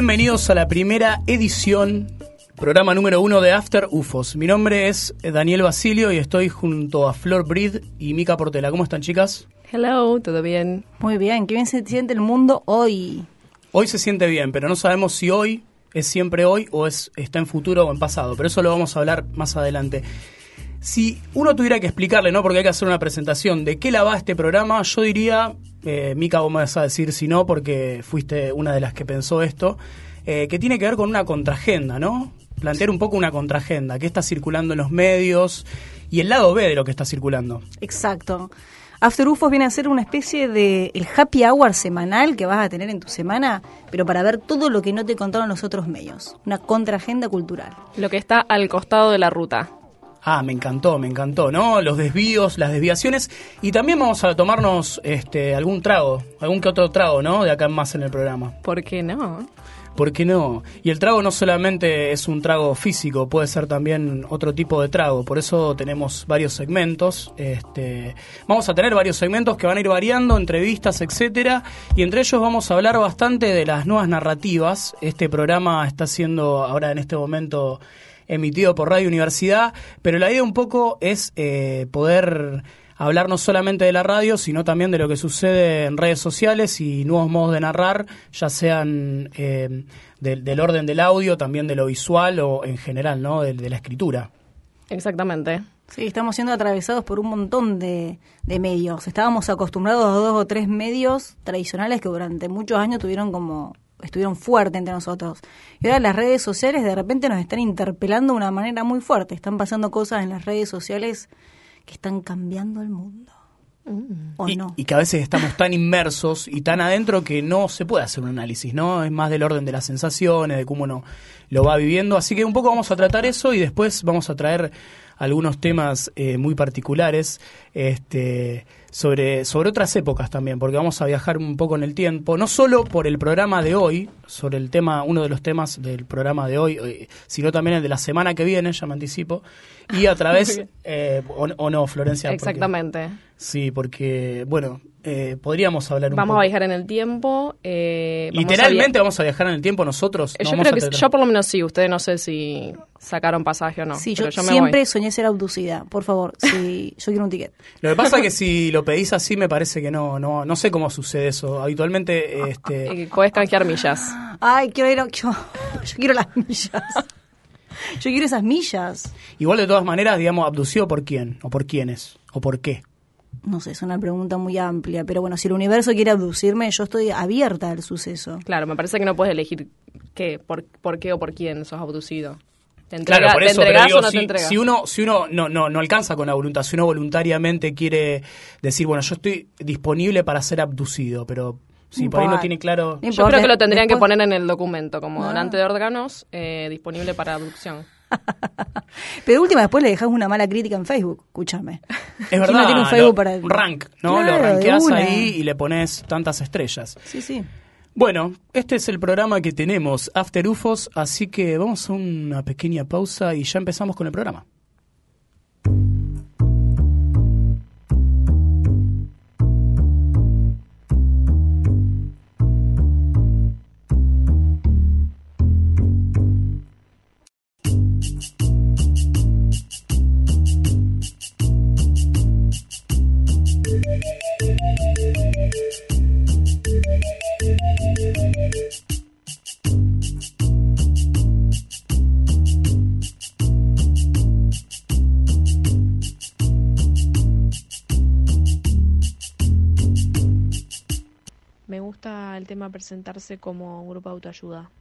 Bienvenidos a la primera edición, programa número uno de After UFOs. Mi nombre es Daniel Basilio y estoy junto a Flor Breed y Mica Portela. ¿Cómo están, chicas? Hello, ¿todo bien? Muy bien, qué bien se siente el mundo hoy. Hoy se siente bien, pero no sabemos si hoy es siempre hoy o es está en futuro o en pasado, pero eso lo vamos a hablar más adelante. Si uno tuviera que explicarle, ¿no? Porque hay que hacer una presentación de qué la va este programa, yo diría eh, Mica, vos me vas a decir si no, porque fuiste una de las que pensó esto, eh, que tiene que ver con una contraagenda, ¿no? Plantear un poco una contraagenda, qué está circulando en los medios y el lado B de lo que está circulando. Exacto. After UFOs viene a ser una especie de el happy hour semanal que vas a tener en tu semana, pero para ver todo lo que no te contaron los otros medios. Una contraagenda cultural. Lo que está al costado de la ruta. Ah, me encantó, me encantó, ¿no? Los desvíos, las desviaciones. Y también vamos a tomarnos este, algún trago, algún que otro trago, ¿no? De acá en más en el programa. ¿Por qué no? ¿Por qué no? Y el trago no solamente es un trago físico, puede ser también otro tipo de trago. Por eso tenemos varios segmentos. Este, vamos a tener varios segmentos que van a ir variando, entrevistas, etcétera. Y entre ellos vamos a hablar bastante de las nuevas narrativas. Este programa está siendo ahora en este momento emitido por Radio Universidad, pero la idea un poco es eh, poder hablar no solamente de la radio, sino también de lo que sucede en redes sociales y nuevos modos de narrar, ya sean eh, del orden del audio, también de lo visual o en general, ¿no? De, la escritura. Exactamente. Sí, estamos siendo atravesados por un montón de, de, medios. Estábamos acostumbrados a dos o tres medios tradicionales que durante muchos años tuvieron como estuvieron fuertes entre nosotros. Y ahora las redes sociales de repente nos están interpelando de una manera muy fuerte. Están pasando cosas en las redes sociales que están cambiando el mundo. Mm. ¿O y, no? y que a veces estamos tan inmersos y tan adentro que no se puede hacer un análisis, ¿no? Es más del orden de las sensaciones, de cómo uno lo va viviendo. Así que un poco vamos a tratar eso y después vamos a traer algunos temas eh, muy particulares. Este, sobre, sobre otras épocas también, porque vamos a viajar un poco en el tiempo, no solo por el programa de hoy, sobre el tema, uno de los temas del programa de hoy, eh, sino también el de la semana que viene, ya me anticipo, y a través, eh, o, no, Florencia. Exactamente. sí, porque, bueno, eh, podríamos hablar un vamos poco. a viajar en el tiempo. Eh, Literalmente vamos a viajar en el tiempo nosotros. yo creo que yo por lo menos sí. Ustedes no sé si sacaron pasaje o no. Sí, yo, siempre soñé ser abducida. Por favor, si yo quiero un ticket. Lo que pasa es que si lo pedís así me parece que no, no, no sé cómo sucede eso. Habitualmente, este. Puedes canjear millas. Ay, quiero ir, yo, yo quiero las millas. Yo quiero esas millas. Igual de todas maneras, digamos, abducido por quién o por quiénes o por qué. No sé, es una pregunta muy amplia, pero bueno, si el universo quiere abducirme, yo estoy abierta al suceso. Claro, me parece que no puedes elegir qué, por, por qué o por quién sos abducido. ¿Te, claro, por eso, ¿te entregas o no si, te entregas? Si uno, si uno no, no, no alcanza con la voluntad, si uno voluntariamente quiere decir, bueno, yo estoy disponible para ser abducido, pero si por ahí no tiene claro... Yo creo que lo tendrían que poner en el documento, como donante de órganos, eh, disponible para abducción. Pero última, después le dejas una mala crítica en Facebook, escúchame. Es verdad, no tiene un Facebook para rank, ¿no? lo rankeas ahí y le pones tantas estrellas. Sí, sí. Bueno, este es el programa que tenemos, After UFOs, así que vamos a una pequeña pausa y ya empezamos con el programa. Presentarse como grupo de autoayuda.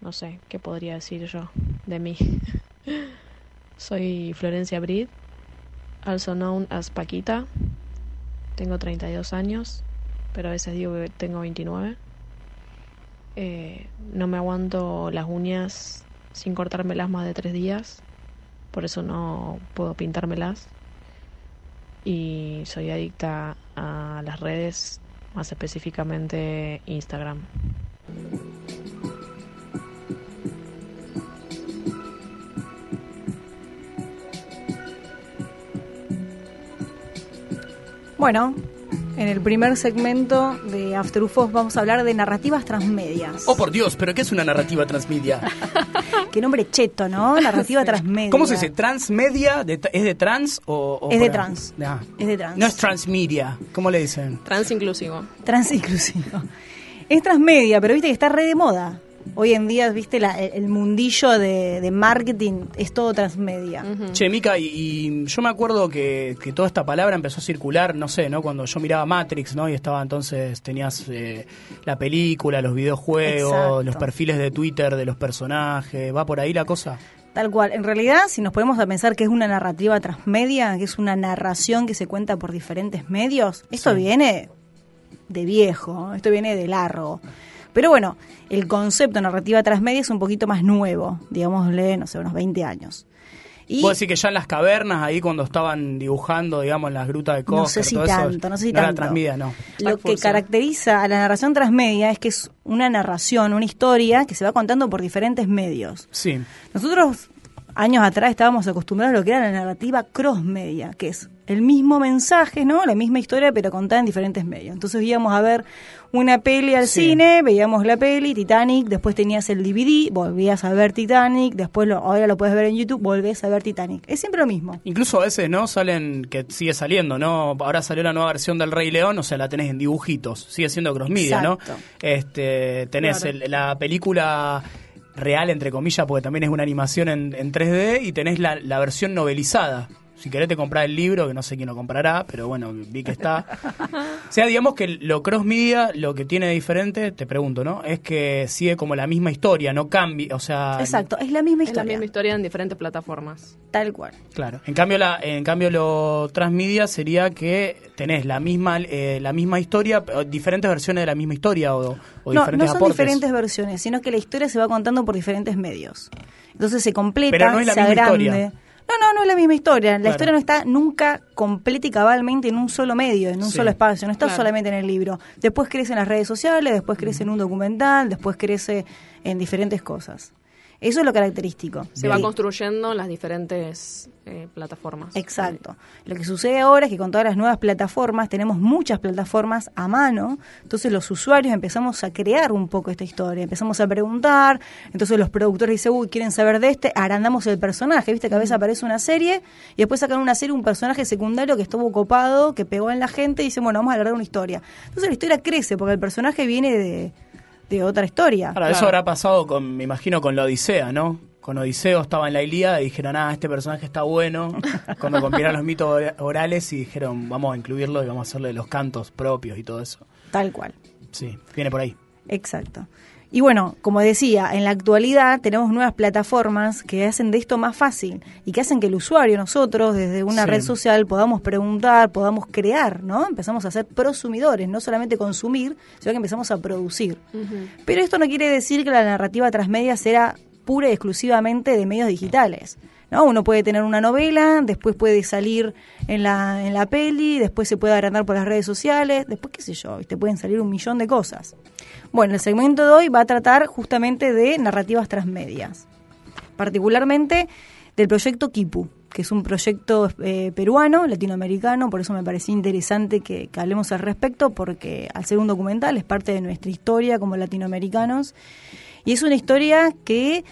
No sé, ¿qué podría decir yo de mí? Soy Florencia Brid, also known as Paquita. Tengo 32 años, pero a veces digo que tengo 29. Eh, no me aguanto las uñas sin cortármelas más de tres días, por eso no puedo pintármelas. Y soy adicta a las redes más específicamente Instagram. Bueno, En el primer segmento de After UFOs vamos a hablar de narrativas transmedias. Oh, por Dios, ¿pero qué es una narrativa transmedia? Qué nombre cheto, ¿no? Narrativa transmedia. ¿Cómo se dice? ¿Transmedia? De- ¿Es de trans o...? o Es de trans. Ah. Es de trans. No es transmedia. ¿Cómo le dicen? Trans inclusivo. Trans inclusivo. Es transmedia, pero viste que está re de moda. Hoy en día, viste, la- el mundillo de, de marketing es todo transmedia. Che, Mica, y, y yo me acuerdo que, que toda esta palabra empezó a circular, no sé, ¿no? Cuando yo miraba Matrix, ¿no? Y estaba entonces, tenías eh, la película, los videojuegos, Exacto. los perfiles de Twitter de los personajes, ¿va por ahí la cosa? Tal cual. En realidad, si nos ponemos a pensar que es una narrativa transmedia, que es una narración que se cuenta por diferentes medios, esto Sí. viene de viejo, esto viene de largo. Pero bueno, el concepto de narrativa transmedia es un poquito más nuevo, digámosle, no sé, unos 20 años. Y Puedo decir que ya en las cavernas, ahí cuando estaban dibujando, digamos, en las grutas de no Cóscar, sé si todo eso, tanto, no sé si no era tanto. transmedia, no. Lo que Force. caracteriza a la narración transmedia es que es una narración, una historia que se va contando por diferentes medios. Sí. Nosotros años atrás estábamos acostumbrados a lo que era la narrativa cross-media, que es el mismo mensaje, ¿no? La misma historia, pero contada en diferentes medios. Entonces íbamos a ver una peli al Sí. cine, veíamos la peli, Titanic, después tenías el DVD, volvías a ver Titanic, después lo, ahora lo puedes ver en YouTube, volvés a ver Titanic. Es siempre lo mismo. Incluso a veces, ¿no? Salen, que sigue saliendo, ¿no? Ahora salió la nueva versión del Rey León, o sea, la tenés en dibujitos. Sigue siendo cross media, ¿no? Este, tenés Claro. el- la película real, entre comillas, porque también es una animación en, en 3D, y tenés la, la versión novelizada. Si querés te comprar el libro, que no sé quién lo comprará, pero bueno, vi que está. O sea, digamos que lo cross media, lo que tiene de diferente, te pregunto, ¿no? Es que sigue como la misma historia, no cambia, o sea... Exacto, es la misma Es la historia. misma historia en diferentes plataformas. Tal cual. Claro. En cambio, la, en cambio lo transmedia sería que tenés la misma eh, la misma historia, diferentes versiones de la misma historia o, o No, diferentes no son aportes. diferentes versiones, sino que la historia se va contando por diferentes medios. Entonces se completa, Pero no es la se misma agrande. historia. No, no, no es la misma historia. La Claro. historia no está nunca completa y cabalmente en un solo medio, en un Sí. solo espacio. No está Claro. solamente en el libro. Después crece en las redes sociales, después crece en un documental, después crece en diferentes cosas. Eso es lo característico. Se va Y- construyendo en las diferentes eh, plataformas. Exacto. Lo que sucede ahora es que con todas las nuevas plataformas, tenemos muchas plataformas a mano, entonces los usuarios empezamos a crear un poco esta historia, empezamos a preguntar, entonces los productores dicen, uy, quieren saber de este, agrandamos el personaje, viste que a veces aparece una serie y después sacan una serie, un personaje secundario que estuvo copado, que pegó en la gente y dicen, bueno, vamos a alargar una historia. Entonces la historia crece porque el personaje viene de, de otra historia. Ahora, eso Claro. habrá pasado, con, me imagino, con la Odisea, ¿no? Con Odiseo estaba en la Ilíada y dijeron, ah, este personaje está bueno. Cuando compilaron los mitos ora- orales y dijeron, vamos a incluirlo y vamos a hacerle los cantos propios y todo eso. Tal cual. Sí, viene por ahí. Exacto. Y bueno, como decía, en la actualidad tenemos nuevas plataformas que hacen de esto más fácil y que hacen que el usuario, nosotros, desde una Sí. red social, podamos preguntar, podamos crear, ¿no? Empezamos a ser prosumidores, no solamente consumir, sino que empezamos a producir. Pero esto no quiere decir que la narrativa transmedia será pura y exclusivamente de medios digitales. ¿No? Uno puede tener una novela, después puede salir en la, en la peli, después se puede agrandar por las redes sociales, después qué sé yo, te pueden salir un millón de cosas. Bueno, el segmento de hoy va a tratar justamente de narrativas transmedias, particularmente del proyecto Kipu, que es un proyecto eh, peruano, latinoamericano, por eso me parecía interesante que, que hablemos al respecto, porque al ser un documental es parte de nuestra historia como latinoamericanos, y es una historia que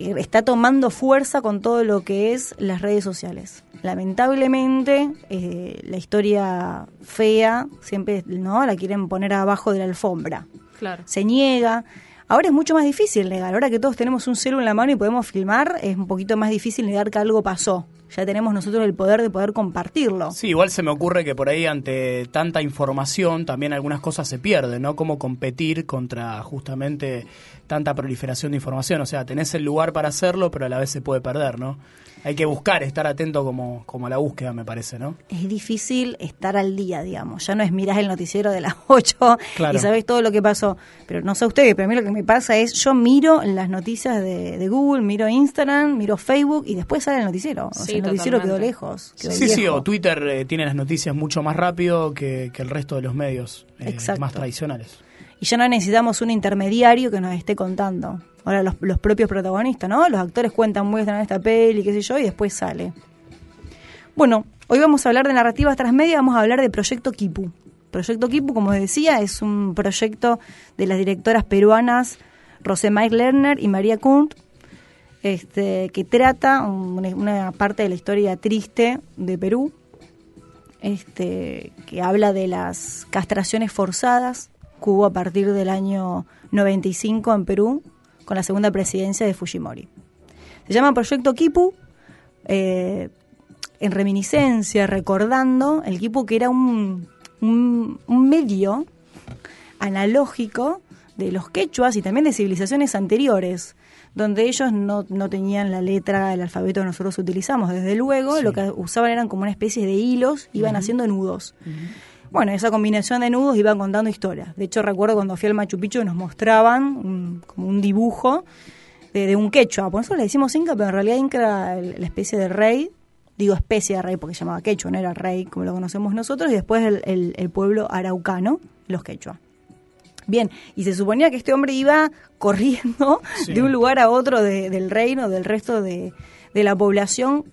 está tomando fuerza con todo lo que es las redes sociales. Lamentablemente, eh, la historia fea siempre no la quieren poner abajo de la alfombra. Claro. Se niega. Ahora es mucho más difícil negar. Ahora que todos tenemos un celu en la mano y podemos filmar, es un poquito más difícil negar que algo pasó. Ya tenemos nosotros el poder de poder compartirlo. Sí, igual se me ocurre que por ahí ante tanta información también algunas cosas se pierden, ¿no? Cómo competir contra justamente tanta proliferación de información. O sea, tenés el lugar para hacerlo, pero a la vez se puede perder, ¿no? Hay que buscar, estar atento como, como a la búsqueda, me parece, ¿no? es difícil estar al día, digamos. Ya no es mirar el noticiero de las 8 Claro. y sabés todo lo que pasó. Pero no sé ustedes, pero a mí lo que me pasa es, yo miro las noticias de, de Google, miro Instagram, miro Facebook y después sale el noticiero. O Sí, sea, el noticiero quedó lejos. quedó Sí, sí, o Twitter eh, tiene las noticias mucho más rápido que, que el resto de los medios eh, Exacto. más tradicionales. Y ya no necesitamos un intermediario que nos esté contando. Ahora los, los propios protagonistas, ¿no? Los actores cuentan, muestran esta peli, qué sé yo, y después sale. Bueno, hoy vamos a hablar de narrativas transmedia, vamos a hablar de Proyecto Kipu. Proyecto Kipu, como decía, es un proyecto de las directoras peruanas Rosé Mike Lerner y María Kunt, este, que trata una parte de la historia triste de Perú, este, que habla de las castraciones forzadas que hubo a partir del año 95 en Perú con la segunda presidencia de Fujimori. Se llama Proyecto Kipu, eh, en reminiscencia, recordando el Kipu que era un, un, medio analógico de los quechuas y también de civilizaciones anteriores, donde ellos no, no tenían la letra, del alfabeto que nosotros utilizamos. Desde luego, lo que usaban eran como una especie de hilos, iban haciendo nudos. Bueno, esa combinación de nudos iban contando historias. De hecho, recuerdo cuando fui al Machu Picchu nos mostraban como un dibujo de, un quechua. Por eso le decimos Inca, pero en realidad Inca era la especie de rey. Digo especie de rey porque se llamaba quechua, no era rey como lo conocemos nosotros. Y después el, pueblo araucano, los quechua. Bien, y se suponía que este hombre iba corriendo de un lugar a otro del reino, del resto de, de la población,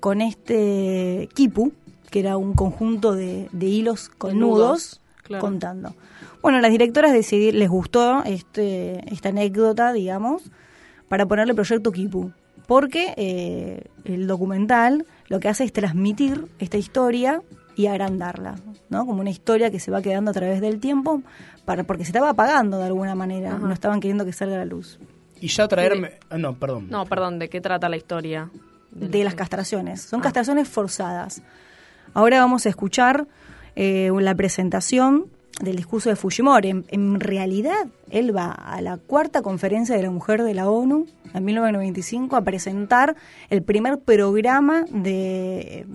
con este quipu, que era un conjunto de, hilos con nudos, contando. Bueno, las directoras decidieron, les gustó este, esta anécdota, digamos, para ponerle proyecto Kipu. Porque eh, el documental lo que hace es transmitir esta historia y agrandarla, ¿no? Como una historia que se va quedando a través del tiempo, para, porque se estaba apagando de alguna manera, no estaban queriendo que salga a la luz. Y ya traerme... Ah, no, perdón. No, perdón, ¿de qué trata la historia? De, las castraciones. Son ah. castraciones forzadas. Ahora vamos a escuchar eh, la presentación del discurso de Fujimori. En, realidad, él va a la cuarta conferencia de la mujer de la ONU en 1995 a presentar el primer programa de,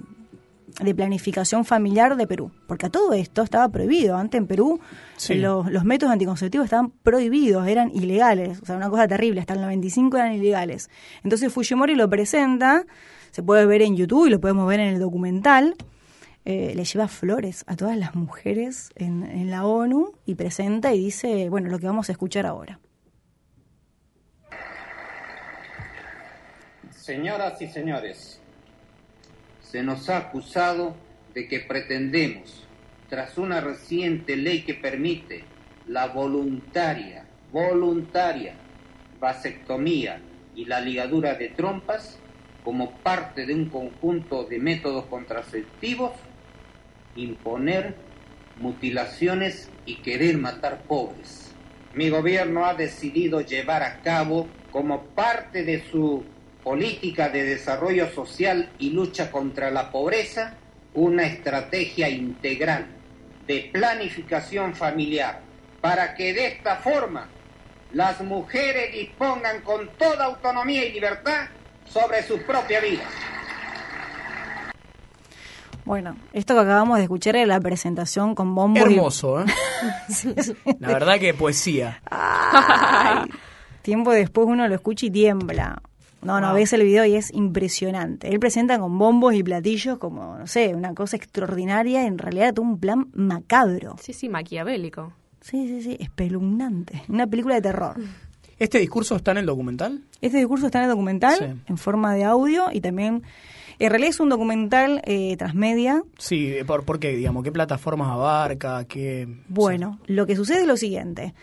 de planificación familiar de Perú. Porque a todo esto estaba prohibido. Antes en Perú los, los, métodos anticonceptivos estaban prohibidos, eran ilegales. O sea, una cosa terrible. Hasta el 95 eran ilegales. Entonces Fujimori lo presenta, se puede ver en YouTube y lo podemos ver en el documental eh, le lleva flores a todas las mujeres en, la ONU y presenta y dice, bueno, lo que vamos a escuchar ahora. Señoras y señores, se nos ha acusado de que pretendemos, tras una reciente ley que permite la voluntaria, voluntaria vasectomía y la ligadura de trompas como parte de un conjunto de métodos contraceptivos, imponer mutilaciones y querer matar pobres. Mi gobierno ha decidido llevar a cabo como parte de su política de desarrollo social y lucha contra la pobreza una estrategia integral de planificación familiar para que de esta forma las mujeres dispongan con toda autonomía y libertad sobre su propia vida. Bueno, esto que acabamos de escuchar era la presentación con bombo. Hermoso, ¿eh? La verdad que poesía. tiempo después uno lo escucha y tiembla. No, no, ves el video y es impresionante. Él presenta con bombos y platillos como, no sé, una cosa extraordinaria, en realidad todo un plan macabro. Sí, sí, maquiavélico. Sí, sí, sí, espeluznante. Una película de terror. ¿Este discurso está en el documental? Este discurso está en el documental, en forma de audio y también en realidad es un documental eh, transmedia. Sí, ¿por, ¿por qué? Digamos, ¿Qué plataformas abarca? Qué, bueno, lo que sucede es lo siguiente.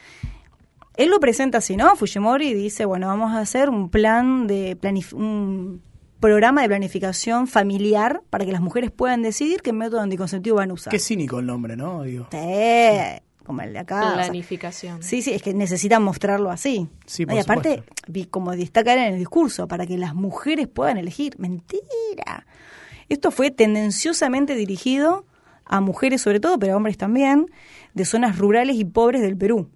Él lo presenta así, ¿no? Fujimori dice, bueno, vamos a hacer un plan de un programa de planificación familiar para que las mujeres puedan decidir qué método anticonceptivo van a usar. Qué cínico el nombre, ¿no? Digo. sí como el de acá. Planificación. sí, sí, es que necesitan mostrarlo así. Sí, y aparte, como destaca en el discurso, para que las mujeres puedan elegir. Mentira. Esto fue tendenciosamente dirigido a mujeres sobre todo, pero a hombres también, de zonas rurales y pobres del Perú.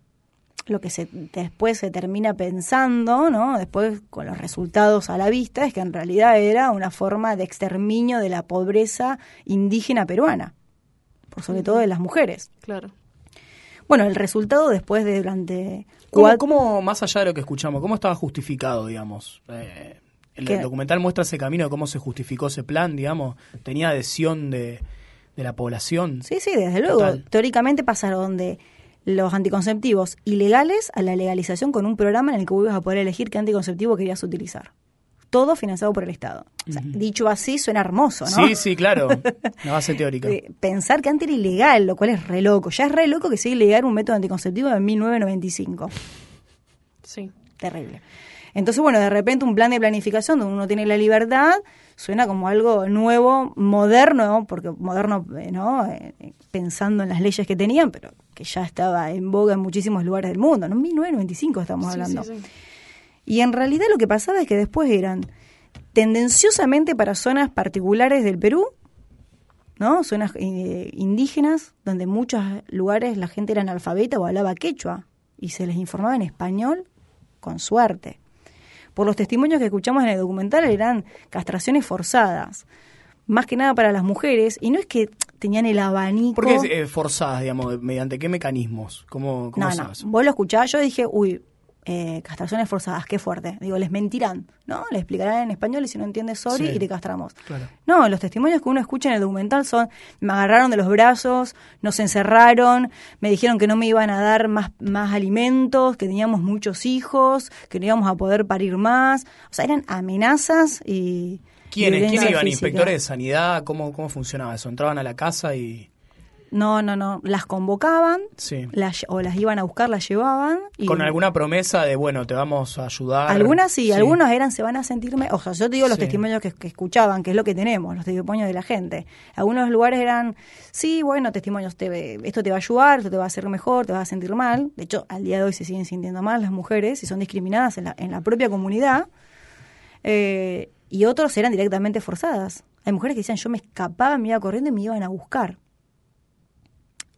Lo que se, después se termina pensando, ¿no? después con los resultados a la vista, es que en realidad era una forma de exterminio de la pobreza indígena peruana, por sobre todo de las mujeres. Claro. Bueno, el resultado después de durante... ¿Cómo, más allá de lo que escuchamos, cómo estaba justificado, digamos? Eh, el, documental muestra ese camino de cómo se justificó ese plan, digamos. ¿Tenía adhesión de, la población? Sí, sí, desde luego. Teóricamente pasaron de los anticonceptivos ilegales a la legalización con un programa en el que vos ibas a poder elegir qué anticonceptivo querías utilizar. Todo financiado por el Estado. O sea, Dicho así, suena hermoso, ¿no? Sí, sí, claro. La base teórica. Pensar que antes era ilegal, lo cual es re loco. Ya es re loco que sea ilegal un método anticonceptivo de 1995. Sí. Terrible. Entonces, bueno, de repente un plan de planificación donde uno tiene la libertad suena como algo nuevo, moderno, porque moderno, eh, ¿no? Eh, pensando en las leyes que tenían, pero que ya estaba en boga en muchísimos lugares del mundo, ¿no? En 1995 estamos Sí, hablando. sí, sí. Y en realidad lo que pasaba es que después eran tendenciosamente para zonas particulares del Perú, ¿no? Zonas eh, indígenas, donde en muchos lugares la gente era analfabeta o hablaba quechua y se les informaba en español con suerte. Por los testimonios que escuchamos en el documental eran castraciones forzadas, más que nada para las mujeres, y no es que tenían el abanico... ¿Por qué eh, forzadas, digamos? ¿Mediante qué mecanismos? ¿Cómo, cómo No? Vos lo escuchás, yo dije, uy, eh, castraciones forzadas, qué fuerte. Digo, les mentirán, ¿no? Les explicarán en español y si no entiendes, sorry, Sí. y te castramos. Claro. No, los testimonios que uno escucha en el documental son, me agarraron de los brazos, nos encerraron, me dijeron que no me iban a dar más, más alimentos, que teníamos muchos hijos, que no íbamos a poder parir más. O sea, eran amenazas y... ¿Quiénes, ¿quiénes violencia iban? física. ¿Inspectores de sanidad? ¿Cómo, ¿Cómo funcionaba eso? ¿Entraban a la casa y...? No, no, no. Las convocaban, Sí. las, o las iban a buscar, las llevaban. Y Con alguna promesa de, bueno, te vamos a ayudar. Algunas sí, algunas eran, se van a sentirme, o sea, yo te digo los Sí. testimonios que, que escuchaban, que es lo que tenemos, los testimonios de la gente. Algunos lugares eran, sí, bueno, testimonios, te, esto te va a ayudar, esto te va a hacer mejor, te vas a sentir mal. De hecho, al día de hoy se siguen sintiendo mal las mujeres y son discriminadas en la, en la propia comunidad. Eh, y otros eran directamente forzadas. Hay mujeres que decían, yo me escapaba, me iba corriendo y me iban a buscar.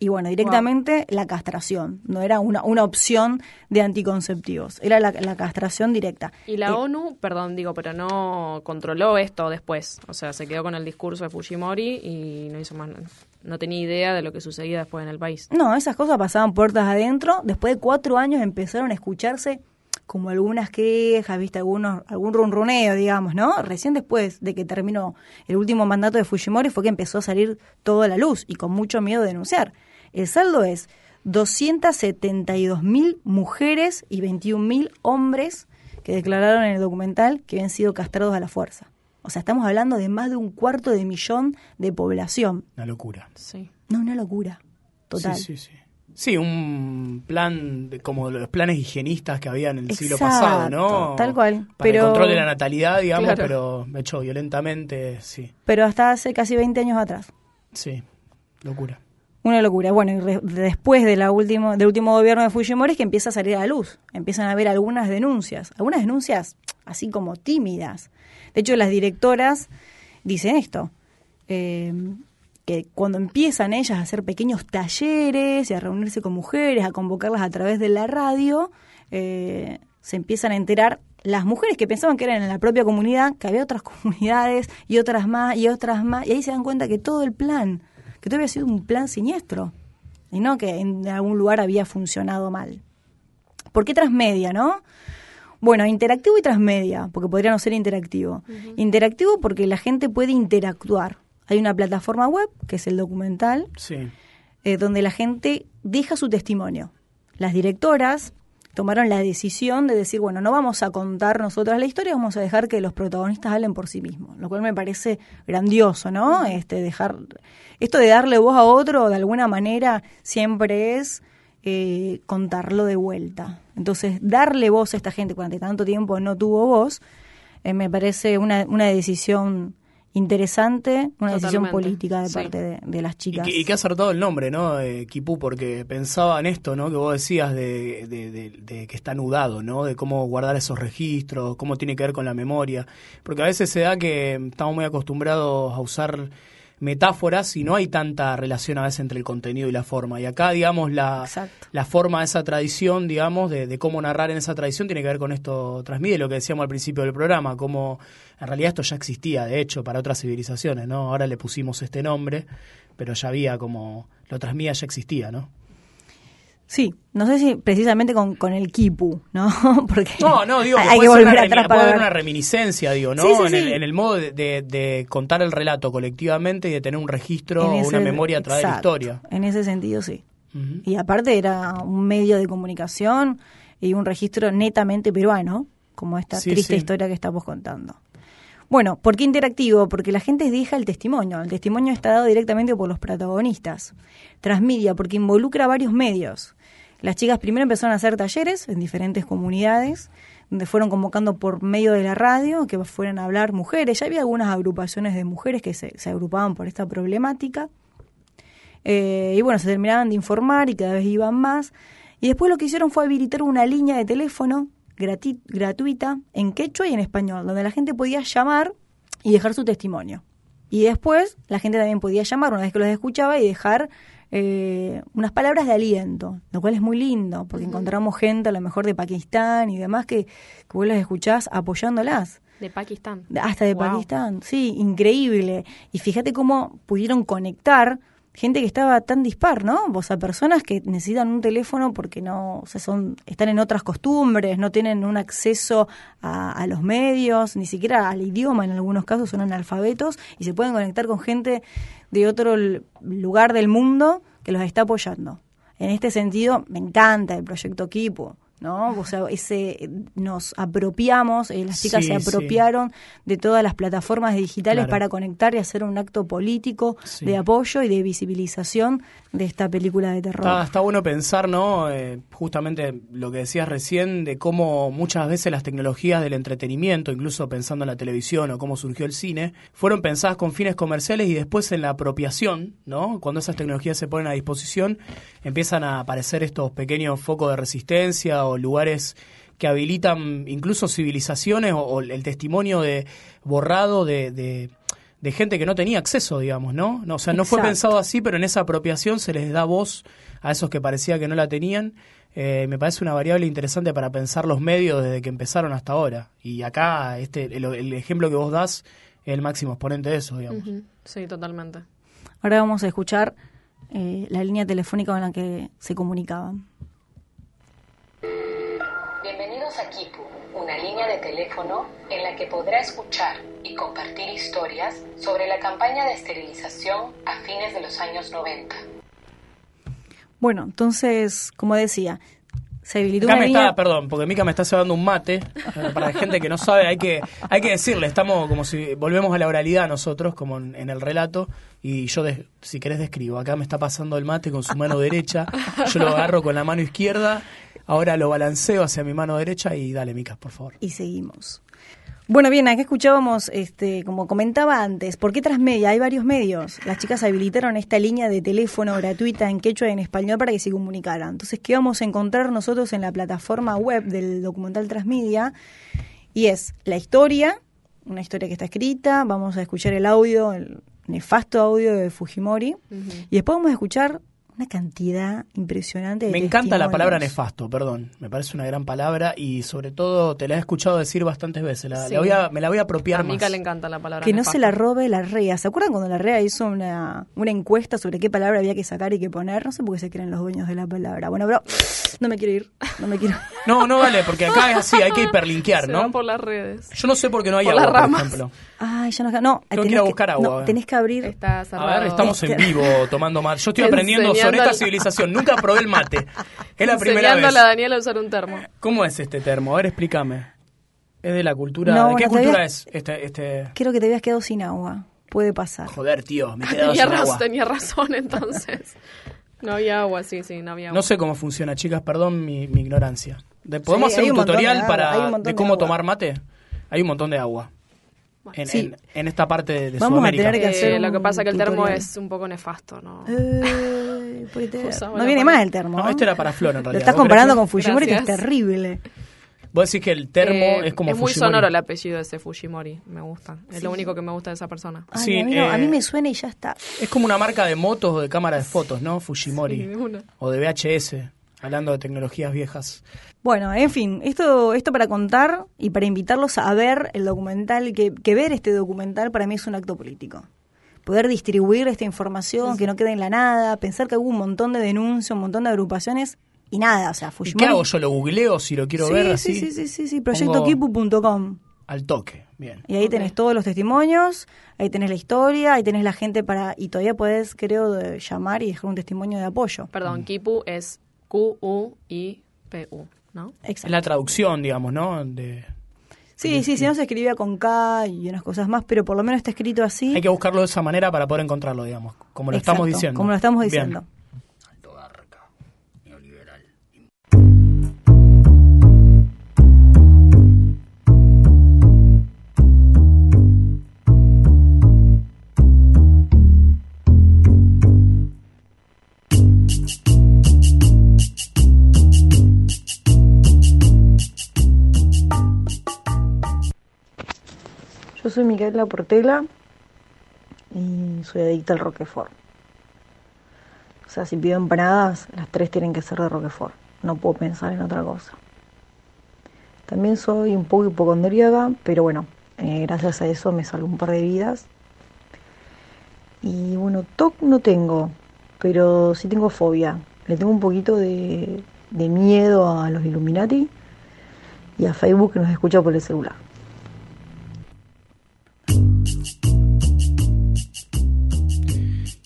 Y bueno, directamente la castración, no era una, una opción de anticonceptivos, era la, la castración directa. Y la Eh, ONU, perdón, digo, pero no controló esto después. O sea, se quedó con el discurso de Fujimori y no hizo más nada. No tenía idea de lo que sucedía después en el país. No, esas cosas pasaban puertas adentro. Después de cuatro años empezaron a escucharse como algunas quejas, viste, algunos, algún runruneo, digamos, ¿no? Recién después de que terminó el último mandato de Fujimori fue que empezó a salir todo a la luz y con mucho miedo de denunciar. El saldo es 272 mil mujeres y 21 mil hombres que declararon en el documental que habían sido castrados a la fuerza. O sea, estamos hablando de más de un cuarto de millón de población. Una locura. Sí. No, una locura. Total. Sí, sí, sí. Sí, un plan de- como los planes higienistas que había en el siglo Exacto, pasado, ¿no? tal cual. Para Pero- el control de la natalidad, digamos, Claro. pero hecho violentamente, sí. Pero hasta hace casi 20 años atrás. Sí, locura. Una locura. Bueno, y re- después último, del último gobierno de Fujimori es que empieza a salir a la luz. Empiezan a haber algunas denuncias. Algunas denuncias así como tímidas. De hecho, las directoras dicen esto. eh, que cuando empiezan ellas a hacer pequeños talleres y a reunirse con mujeres, a convocarlas a través de la radio, eh, se empiezan a enterar las mujeres que pensaban que eran en la propia comunidad, que había otras comunidades y otras más y otras más, y ahí se dan cuenta que todo el plan, que todo había sido un plan siniestro, y no que en algún lugar había funcionado mal. ¿Por qué transmedia, no? Bueno, interactivo y transmedia, porque podría no ser interactivo. Interactivo porque la gente puede interactuar. Hay una plataforma web, que es el documental, Sí. eh, donde la gente deja su testimonio. Las directoras tomaron la decisión de decir, bueno, no vamos a contar nosotras la historia, vamos a dejar que los protagonistas hablen por sí mismos, lo cual me parece grandioso, ¿no? Este dejar esto de darle voz a otro de alguna manera siempre es eh, contarlo de vuelta. Entonces, darle voz a esta gente que durante tanto tiempo no tuvo voz, eh, me parece una, una decisión interesante, una decisión política de sí. parte de, de las Y chicas. que, y que ha acertado el nombre, ¿no? Eh, Kipú, porque pensaba en esto, ¿no? Que vos decías de, de- de- de que está anudado, ¿no? De cómo guardar esos registros, cómo tiene que ver con la memoria. Porque a veces se da que estamos muy acostumbrados a usar metáforas y no hay tanta relación a veces entre el contenido y la forma. Y acá, digamos, la, Exacto. la forma de esa tradición, digamos, de, de cómo narrar en esa tradición tiene que ver con esto transmite, lo que decíamos al principio del programa, como en realidad esto ya existía, de hecho, para otras civilizaciones, ¿no? Ahora le pusimos este nombre, pero ya había como, lo transmía ya existía, ¿no? Sí, no sé si precisamente con, con el kipu, ¿no? Porque No, no, digo, hay que volver una, atrás para puede haber una reminiscencia, digo, ¿no? Sí, sí, en, El, sí. en el modo de, de- de contar el relato colectivamente y de tener un registro o una memoria a través de la historia. En ese sentido, sí. Y aparte era un medio de comunicación y un registro netamente peruano, como esta triste historia que estamos contando. Bueno, ¿por qué interactivo? Porque la gente deja el testimonio. El testimonio está dado directamente por los protagonistas. Transmedia, porque involucra varios medios. Las chicas primero empezaron a hacer talleres en diferentes comunidades, donde fueron convocando por medio de la radio que fueran a hablar mujeres. Ya había algunas agrupaciones de mujeres que se, se agrupaban por esta problemática. Eh, y bueno, se terminaban de informar y cada vez iban más. Y después lo que hicieron fue habilitar una línea de teléfono gratuita en quechua y en español, donde la gente podía llamar y dejar su testimonio. Y después la gente también podía llamar una vez que los escuchaba y dejar eh, unas palabras de aliento, lo cual es muy lindo, porque encontramos gente a lo mejor de Pakistán y demás que, que vos las escuchás apoyándolas. De Pakistán. Hasta de Wow. Pakistán, sí, increíble. Y fíjate cómo pudieron conectar gente que estaba tan dispar, ¿no? O sea, personas que necesitan un teléfono porque no, o son, están en otras costumbres, no tienen un acceso a, los medios, ni siquiera al idioma, en algunos casos son analfabetos, y se pueden conectar con gente de otro lugar del mundo que los está apoyando. En este sentido, me encanta el proyecto Kipu, ¿no? O sea, ese, nos apropiamos, eh, las chicas Sí, se sí. apropiaron de todas las plataformas digitales Claro. para conectar y hacer un acto político Sí. de apoyo y de visibilización de esta película de terror. Está, está bueno pensar, ¿no? Eh, justamente lo que decías recién, de cómo muchas veces las tecnologías del entretenimiento, incluso pensando en la televisión o cómo surgió el cine, fueron pensadas con fines comerciales y después en la apropiación, ¿no? Cuando esas tecnologías se ponen a disposición, empiezan a aparecer estos pequeños focos de resistencia o lugares que habilitan incluso civilizaciones o, o el testimonio de borrado de, de- de gente que no tenía acceso, digamos, ¿no? no o sea, no fue pensado así, pero en esa apropiación se les da voz a esos que parecía que no la tenían. Eh, me parece una variable interesante para pensar los medios desde que empezaron hasta ahora. Y acá este el, el ejemplo que vos das es el máximo exponente de eso, digamos. Sí, totalmente. Ahora vamos a escuchar eh, la línea telefónica con la que se comunicaban. Bienvenidos a una línea de teléfono en la que podrá escuchar y compartir historias sobre la campaña de esterilización a fines de los años 90. Bueno, entonces, como decía, se habilitó Acá una me línea... está, perdón, porque Mica me está cebando un mate. Para la gente que no sabe, hay que, hay que decirle, estamos como si volvemos a la oralidad nosotros, como en, en el relato, y yo, des- si querés, describo. Acá me está pasando el mate con su mano derecha, yo lo agarro con la mano izquierda, ahora lo balanceo hacia mi mano derecha y dale, Mica, por favor. y seguimos. Bueno, bien, acá escuchábamos, este, como comentaba antes, ¿por qué Transmedia? Hay varios medios. Las chicas habilitaron esta línea de teléfono gratuita en quechua y en español para que se comunicaran. Entonces, ¿qué vamos a encontrar nosotros en la plataforma web del documental Transmedia? Y es la historia, una historia que está escrita, vamos a escuchar el audio, el nefasto audio de Fujimori, y después vamos a escuchar una cantidad impresionante de Me encanta la palabra nefasto, perdón. Me parece una gran palabra y sobre todo te la he escuchado decir bastantes veces. La, Sí. la voy a, me la voy a apropiar A más. Mica le encanta la palabra Que no se la robe la REA. ¿Se acuerdan cuando la REA hizo una, una encuesta sobre qué palabra había que sacar y qué poner? No sé por qué se creen los dueños de la palabra. Bueno, pero no me quiero ir. No me quiero. No, no vale, porque acá es así, hay que hiperlinkear, Se ¿no? van por las redes. Yo no sé por qué no hay Por agua, por ramas. ejemplo. Ay, ya no. No, Tengo que tenés ir a buscar agua. No, tenés que abrir. Está cerrado. A ver, estamos en vivo tomando mate. Yo estoy aprendiendo sobre Enseñando esta al- civilización. Nunca probé el mate. Es la primera Enseñándole vez. a Daniela a usar un termo. ¿Cómo es este termo? A ver, explícame. ¿Es de la cultura? No, ¿De qué bueno, cultura todavía- es este, este...? Creo que te habías quedado sin agua. Puede pasar. Joder, tío, me he quedado Tenía, sin raz- agua. tenía razón entonces. No había agua, sí, sí, no había agua. No sé cómo funciona, chicas, perdón mi, mi ignorancia. De- ¿Podemos Sí, hacer hay un un montón de tutorial agua, un para montón de de cómo agua. tomar mate? Hay un montón de agua. En, Sí. en- en esta parte de, de Vamos a Sudamérica. tener que Eh, hacer lo que un pasa es que el termo tutorial. es un poco nefasto, ¿no? Eh, no viene más el termo. No, ¿eh? este era para Flor, en Lo realidad. estás ¿Vos querés, comparando con Fujimori, que es terrible. Vos decís que el termo Eh, es como es muy Fujimori. sonoro el apellido de ese Fujimori, me gusta. Es lo único que me gusta de esa persona. Ay, Sí, a, mí no, a eh, mí me suena y ya está. Es como una marca de motos o de cámara de fotos, ¿no? Fujimori. Sí. O de VHS, hablando de tecnologías viejas. Bueno, en fin, esto, esto para contar y para invitarlos a ver el documental, que, que ver este documental para mí es un acto político. Poder distribuir esta información, que no quede en la nada, pensar que hubo un montón de denuncias, un montón de agrupaciones y nada, o sea, ¿Y Fujimori... qué hago? ¿Yo lo googleo si lo quiero sí, ver sí, así? sí, sí, sí, sí, proyectoquipu.com. Al toque, bien. Y ahí Ok. tenés todos los testimonios, ahí tenés la historia, ahí tenés la gente para... Y todavía podés, creo, de llamar y dejar un testimonio de apoyo. Perdón, Kipu es Q-U-I-P-U, ¿no? Es Exacto. la traducción, digamos, ¿no? De, Sí, sí, si no se escribía con K y unas cosas más, pero por lo menos está escrito así. Hay que buscarlo de esa manera para poder encontrarlo, digamos, como lo estamos Exacto, diciendo. Como lo estamos Bien. diciendo. Yo soy Micaela Portela y soy adicta al Roquefort. O sea, si pido empanadas, las tres tienen que ser de Roquefort. No puedo pensar en otra cosa. También soy un poco hipocondríaca, pero bueno, eh, gracias a eso me salvo un par de vidas. Y bueno, TOC no tengo, pero sí tengo fobia. Le tengo un poquito de, de miedo a los Illuminati y a Facebook que nos escucha por el celular.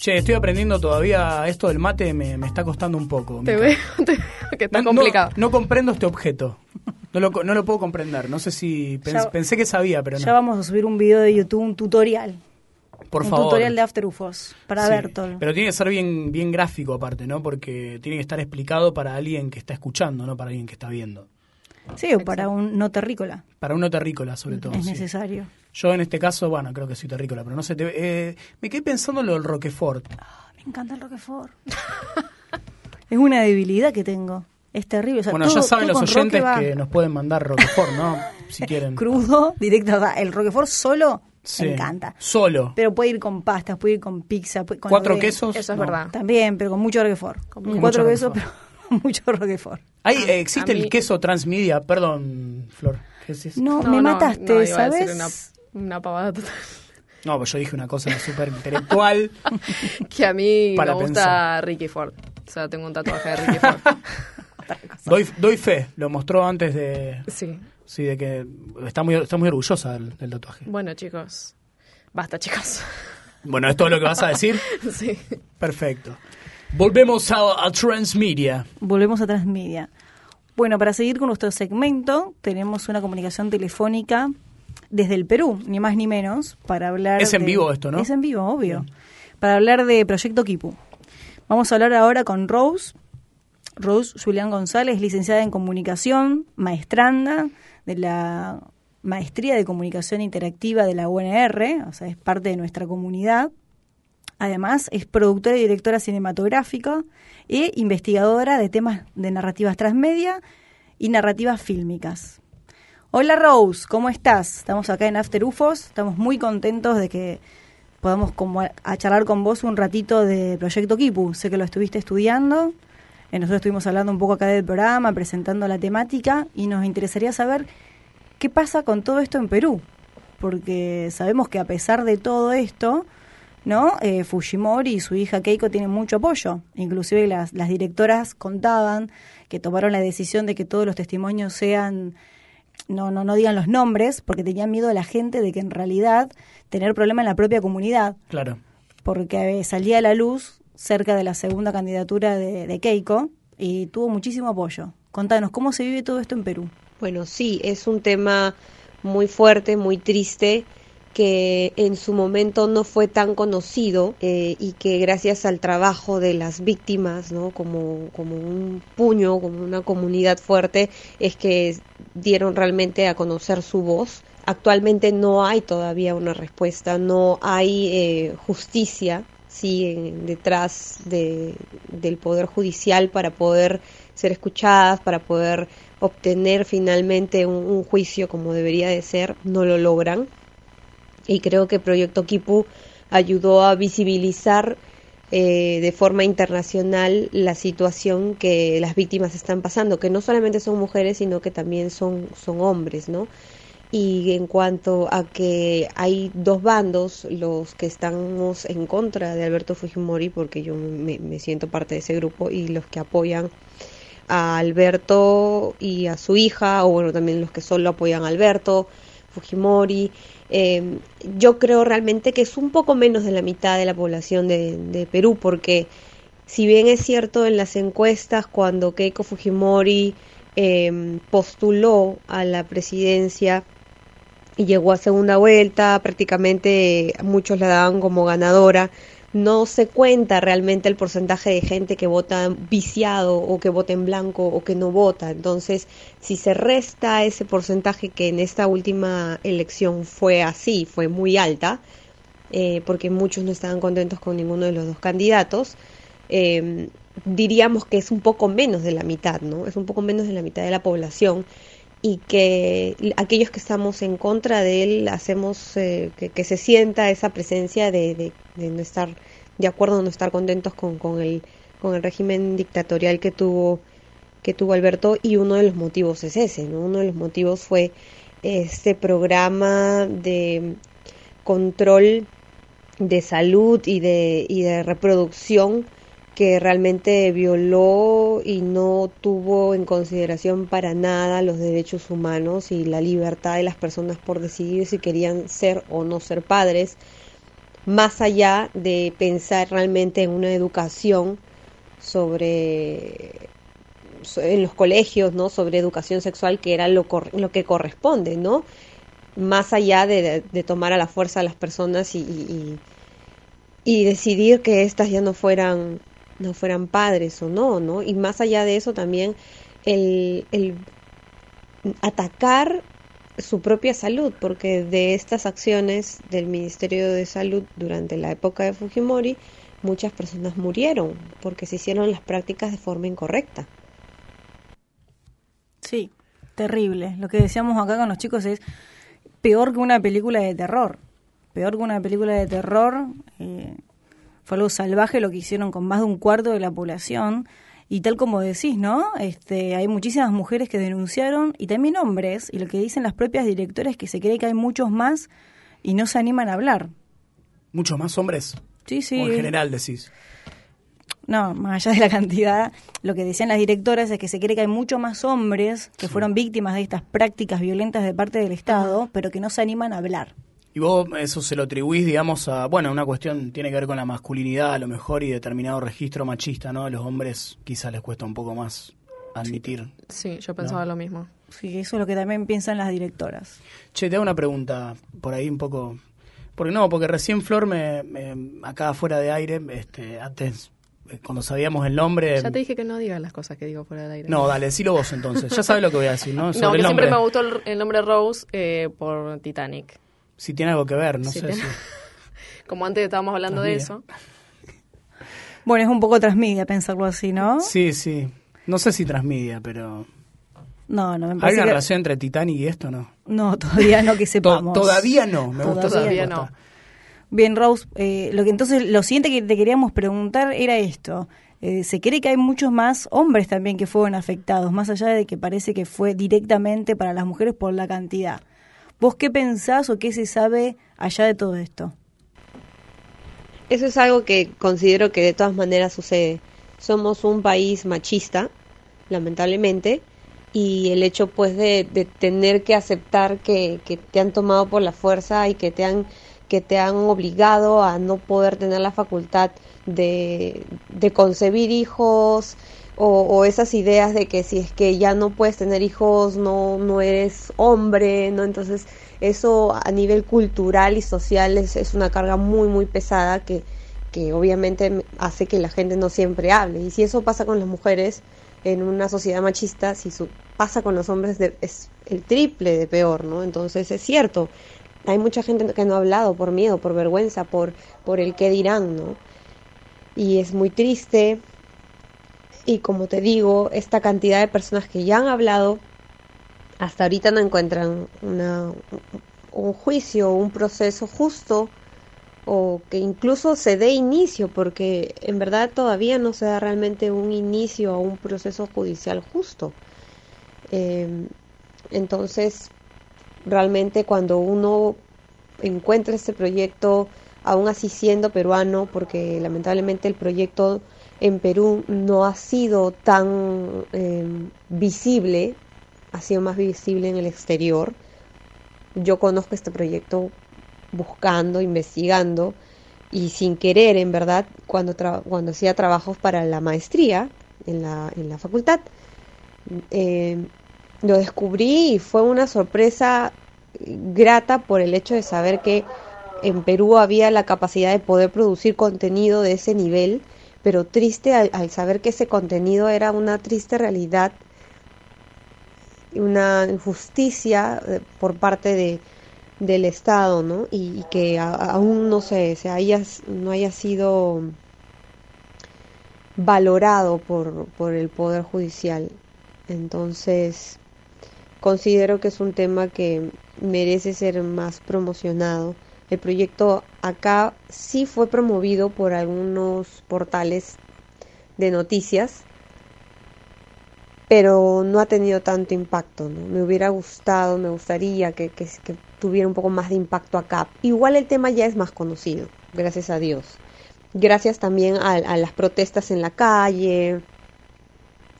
Che, estoy aprendiendo todavía esto del mate, me, me está costando un poco. Te veo, te veo que está No- complicado. No, comprendo este objeto. No lo, no lo puedo comprender. No sé si pens- Ya- pensé que sabía, pero Ya no. vamos a subir un video de YouTube, un tutorial. Por un favor. tutorial de After UFOs para Sí, Bertol. Pero tiene que ser bien, bien gráfico aparte, ¿no? Porque tiene que estar explicado para alguien que está escuchando, no para alguien que está viendo. Sí, o para un no terrícola. Para uno terrícola, sobre todo. es sí. necesario. Yo en este caso, bueno, creo que soy terrícola, pero no sé. te- eh, me quedé pensando en lo del Roquefort. Me encanta el Roquefort. es una debilidad que tengo. Es terrible. O sea, bueno, todo- ya saben los oyentes que nos pueden mandar Roquefort, ¿no? Si quieren. Crudo, directo. O sea, el Roquefort solo Sí. me encanta. Solo. Pero puede ir con pastas, puede ir con pizza. puede- con ¿Cuatro quesos? Eso es No. verdad. También, pero con mucho Roquefort. Con Con cuatro quesos, Roquefort. pero mucho Roquefort. Ahí eh, existe mí- el queso transmedia, perdón, Flor. No, No, me no, mataste, no, iba a decir ¿sabes? una, una pavada total. No, pues yo dije una cosa súper intelectual. Que a mí Para me gusta pensar. Ricky Ford. O sea, tengo un tatuaje de Ricky Ford. doy, doy fe, lo mostró antes de, Sí. sí, de que está muy, está muy orgullosa del, del tatuaje. Bueno, chicos. Basta, chicos. Bueno, ¿es todo lo que vas a decir? sí. Perfecto. Volvemos a, a Transmedia. Volvemos a Transmedia. Bueno, para seguir con nuestro segmento, tenemos una comunicación telefónica desde el Perú, ni más ni menos, para hablar. Es en vivo esto, ¿no? Es en vivo, obvio. Para hablar de Proyecto Kipu. Vamos a hablar ahora con Rose. Rose Julián González, licenciada en comunicación, maestranda de la Maestría de Comunicación Interactiva de la UNR, o sea, es parte de nuestra comunidad. Además, es productora y directora cinematográfica e investigadora de temas de narrativas transmedia y narrativas fílmicas. Hola Rose, ¿cómo estás? Estamos acá en After UFOs, estamos muy contentos de que podamos como a, charlar con vos un ratito de Proyecto Kipu. Sé que lo estuviste estudiando, eh, nosotros estuvimos hablando un poco acá del programa, presentando la temática y nos interesaría saber qué pasa con todo esto en Perú, porque sabemos que a pesar de todo esto, ¿no? Eh, Fujimori y su hija Keiko tienen mucho apoyo. Inclusive las, las directoras contaban que tomaron la decisión de que todos los testimonios sean, no, no, no digan los nombres, porque tenían miedo a la gente de que en realidad tener problema en la propia comunidad, Claro. porque eh, salía a la luz cerca de la segunda candidatura de, de Keiko y tuvo muchísimo apoyo. Contanos, ¿cómo se vive todo esto en Perú? Bueno, sí, es un tema muy fuerte, muy triste, que en su momento no fue tan conocido eh, y que gracias al trabajo de las víctimas, ¿no? como, como un puño, como una comunidad fuerte, es que dieron realmente a conocer su voz. Actualmente no hay todavía una respuesta, no hay eh, justicia sí, en- detrás de, del Poder Judicial para poder ser escuchadas, para poder obtener finalmente un, un juicio como debería de ser, no lo logran. Y creo que Proyecto Kipu ayudó a visibilizar eh, de forma internacional la situación que las víctimas están pasando, que no solamente son mujeres, sino que también son, son hombres, ¿no? Y en cuanto a que hay dos bandos, los que estamos en contra de Alberto Fujimori, porque yo me, me siento parte de ese grupo, y los que apoyan a Alberto y a su hija, o bueno, también los que solo apoyan a Alberto, Fujimori. Eh, yo creo realmente que es un poco menos de la mitad de la población de, de Perú, porque si bien es cierto en las encuestas cuando Keiko Fujimori eh, postuló a la presidencia, y llegó a segunda vuelta, prácticamente muchos la daban como ganadora. No se cuenta realmente el porcentaje de gente que vota viciado o que vota en blanco o que no vota. Entonces, si se resta ese porcentaje que en esta última elección fue así, fue muy alta, eh, porque muchos no estaban contentos con ninguno de los dos candidatos, eh, diríamos que es un poco menos de la mitad, ¿no? Es un poco menos de la mitad de la población y que aquellos que estamos en contra de él hacemos eh, que, se sienta esa presencia de, no estar de acuerdo, no estar contentos con, con, el, con el régimen dictatorial que tuvo, que tuvo Alberto y uno de los motivos es ese, ¿no? Uno de los motivos fue este programa de control de salud y de, y de reproducción que realmente violó y no tuvo en consideración para nada los derechos humanos y la libertad de las personas por decidir si querían ser o no ser padres, más allá de pensar realmente en una educación sobre en los colegios, ¿no? Sobre educación sexual, que era lo, lo que corresponde, ¿no? Más allá de, tomar a la fuerza a las personas y, y, y decidir que éstas ya no fueran no fueran padres o no, ¿no? Y más allá de eso también el, el atacar su propia salud, porque de estas acciones del Ministerio de Salud durante la época de Fujimori, muchas personas murieron porque se hicieron las prácticas de forma incorrecta. Sí, terrible. Lo que decíamos acá con los chicos es peor que una película de terror. Peor que una película de terror. Eh, fue algo salvaje lo que hicieron con más de un cuarto de la población. Y tal como decís, ¿no? Este, hay muchísimas mujeres que denunciaron y también hombres. Y lo que dicen las propias directoras es que se cree que hay muchos más y no se animan a hablar. ¿Muchos más hombres? Sí, sí. O en general decís. No, más allá de la cantidad, lo que decían las directoras es que se cree que hay muchos más hombres que fueron víctimas de estas prácticas violentas de parte del Estado, pero que no se animan a hablar. Y vos eso se lo atribuís, digamos, a, bueno, una cuestión tiene que ver con la masculinidad a lo mejor y determinado registro machista, ¿no? A los hombres quizás les cuesta un poco más admitir. Sí, yo pensaba lo mismo. Sí, eso es lo que también piensan las directoras. Che, te hago una pregunta por ahí un poco... Porque no, porque recién Flor me, acá fuera de aire, este, antes eh, cuando sabíamos el nombre. Ya te dije que no digas las cosas que digo fuera de aire. No, dale, decilo vos entonces. Ya sabes lo que voy a decir, ¿no? no, que siempre me gustó el, nombre Rose eh, por Titanic. Si tiene algo que ver, no sé si... Como antes estábamos hablando de eso. Bueno, es un poco transmedia pensarlo así, ¿no? Sí, sí. No sé si transmedia, pero... No, no me parece. ¿Hay una relación entre Titanic y esto no? No, todavía no que sepamos. todavía no, me todavía, todavía no. Bien, Rose, eh, lo que entonces lo siguiente que te queríamos preguntar era esto. Eh, se cree que hay muchos más hombres también que fueron afectados, más allá de que parece que fue directamente para las mujeres por la cantidad. ¿Vos qué pensás o qué se sabe allá de todo esto? Eso es algo que considero que de todas maneras sucede. Somos un país machista, lamentablemente, y el hecho pues de, tener que aceptar que, te han tomado por la fuerza y que te han que te han obligado a no poder tener la facultad de concebir hijos, o, esas ideas de que si es que ya no puedes tener hijos no no eres hombre no entonces eso a nivel cultural y social es, es una carga muy muy pesada que que obviamente hace que la gente no siempre hable. Y si eso pasa con las mujeres en una sociedad machista si su, pasa con los hombres es el triple de peor no entonces es cierto hay mucha gente que no ha hablado por miedo por vergüenza por por el qué dirán no y es muy triste y como te digo, esta cantidad de personas que ya han hablado, hasta ahorita no encuentran una, un juicio, un proceso justo o que incluso se dé inicio, porque en verdad todavía no se da realmente un inicio a un proceso judicial justo. Em, entonces, realmente cuando uno encuentra este proyecto, aún así siendo peruano, porque lamentablemente el proyecto en Perú no ha sido tan em, visible, ha sido más visible en el exterior. Yo conozco este proyecto buscando, investigando y sin querer, en verdad, cuando, cuando hacía trabajos para la maestría en la, en la facultad. Em, lo descubrí y fue una sorpresa grata por el hecho de saber que en Perú había la capacidad de poder producir contenido de ese nivel, pero triste al, saber que ese contenido era una triste realidad, una injusticia eh, por parte de, del Estado, ¿no? Y, que aún no sé, se haya, no haya sido valorado por, por el Poder Judicial. Entonces, considero que es un tema que merece ser más promocionado. El proyecto acá sí fue promovido por algunos portales de noticias, pero no ha tenido tanto impacto. ¿no? Me hubiera gustado, me gustaría que, tuviera un poco más de impacto acá. Igual el tema ya es más conocido, gracias a Dios. Gracias también a, las protestas en la calle,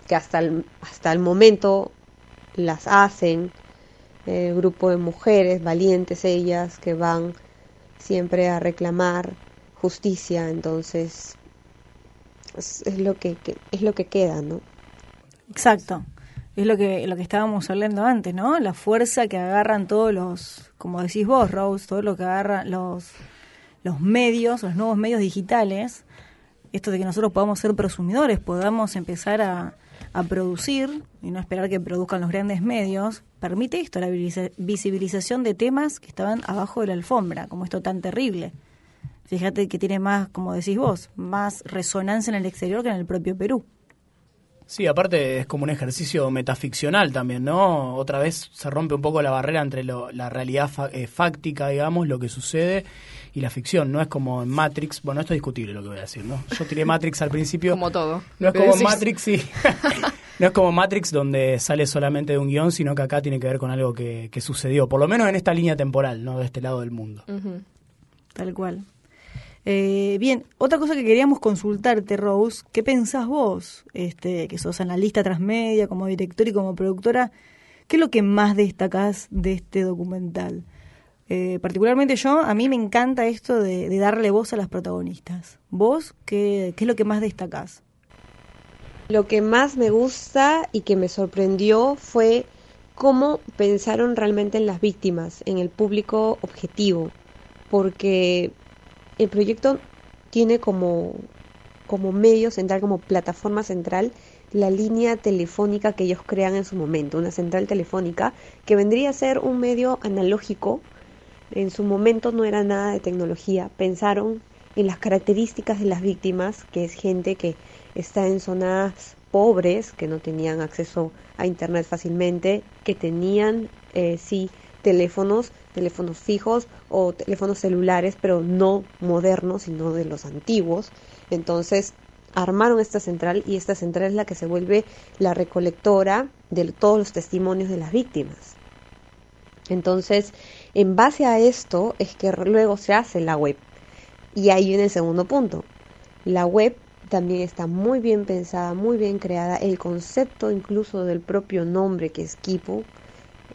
que hasta el, hasta el momento las hacen. El grupo de mujeres valientes ellas que van siempre a reclamar justicia, entonces es, lo que, es lo que queda, ¿no? Exacto. Es lo que lo que estábamos hablando antes, ¿no? La fuerza que agarran todos los, como decís vos, Rose, todo lo que agarran los los medios, los nuevos medios digitales, esto de que nosotros podamos ser prosumidores, podamos empezar a, a producir y no esperar que produzcan los grandes medios, permite esto, la visibilización de temas que estaban abajo de la alfombra, como esto tan terrible. Fíjate que tiene más, como decís vos, más resonancia en el exterior que en el propio Perú. Sí, aparte es como un ejercicio metaficcional también, ¿no? Otra vez se rompe un poco la barrera entre la realidad eh, fáctica, digamos, lo que sucede, y la ficción. No es como en Matrix. Bueno, esto es discutible lo que voy a decir, ¿no? Yo tiré Matrix al principio. Como todo. No es como Matrix, sí. no es como Matrix donde sale solamente de un guion, sino que acá tiene que ver con algo que, sucedió, por lo menos en esta línea temporal, ¿no? De este lado del mundo. Tal cual. Eh, bien, otra cosa que queríamos consultarte, Rose, ¿qué pensás vos, este, que sos analista transmedia, como director y como productora? ¿Qué es lo que más destacás de este documental? Eh, particularmente yo, a mí me encanta esto de, darle voz a las protagonistas. ¿Vos qué, qué es lo que más destacás? Lo que más me gusta y que me sorprendió fue cómo pensaron realmente en las víctimas, en el público objetivo, porque el proyecto tiene como, como medio central, como plataforma central, la línea telefónica que ellos crean en su momento, una central telefónica que vendría a ser un medio analógico. En su momento no era nada de tecnología, pensaron en las características de las víctimas, que es gente que está en zonas pobres, que no tenían acceso a Internet fácilmente, que tenían, eh, sí, teléfonos, teléfonos fijos o teléfonos celulares, pero no modernos, sino de los antiguos. Entonces, armaron esta central y esta central es la que se vuelve la recolectora de todos los testimonios de las víctimas. Entonces, en base a esto es que luego se hace la web. Y ahí viene el segundo punto. La web también está muy bien pensada, muy bien creada. El concepto incluso del propio nombre que es Kipu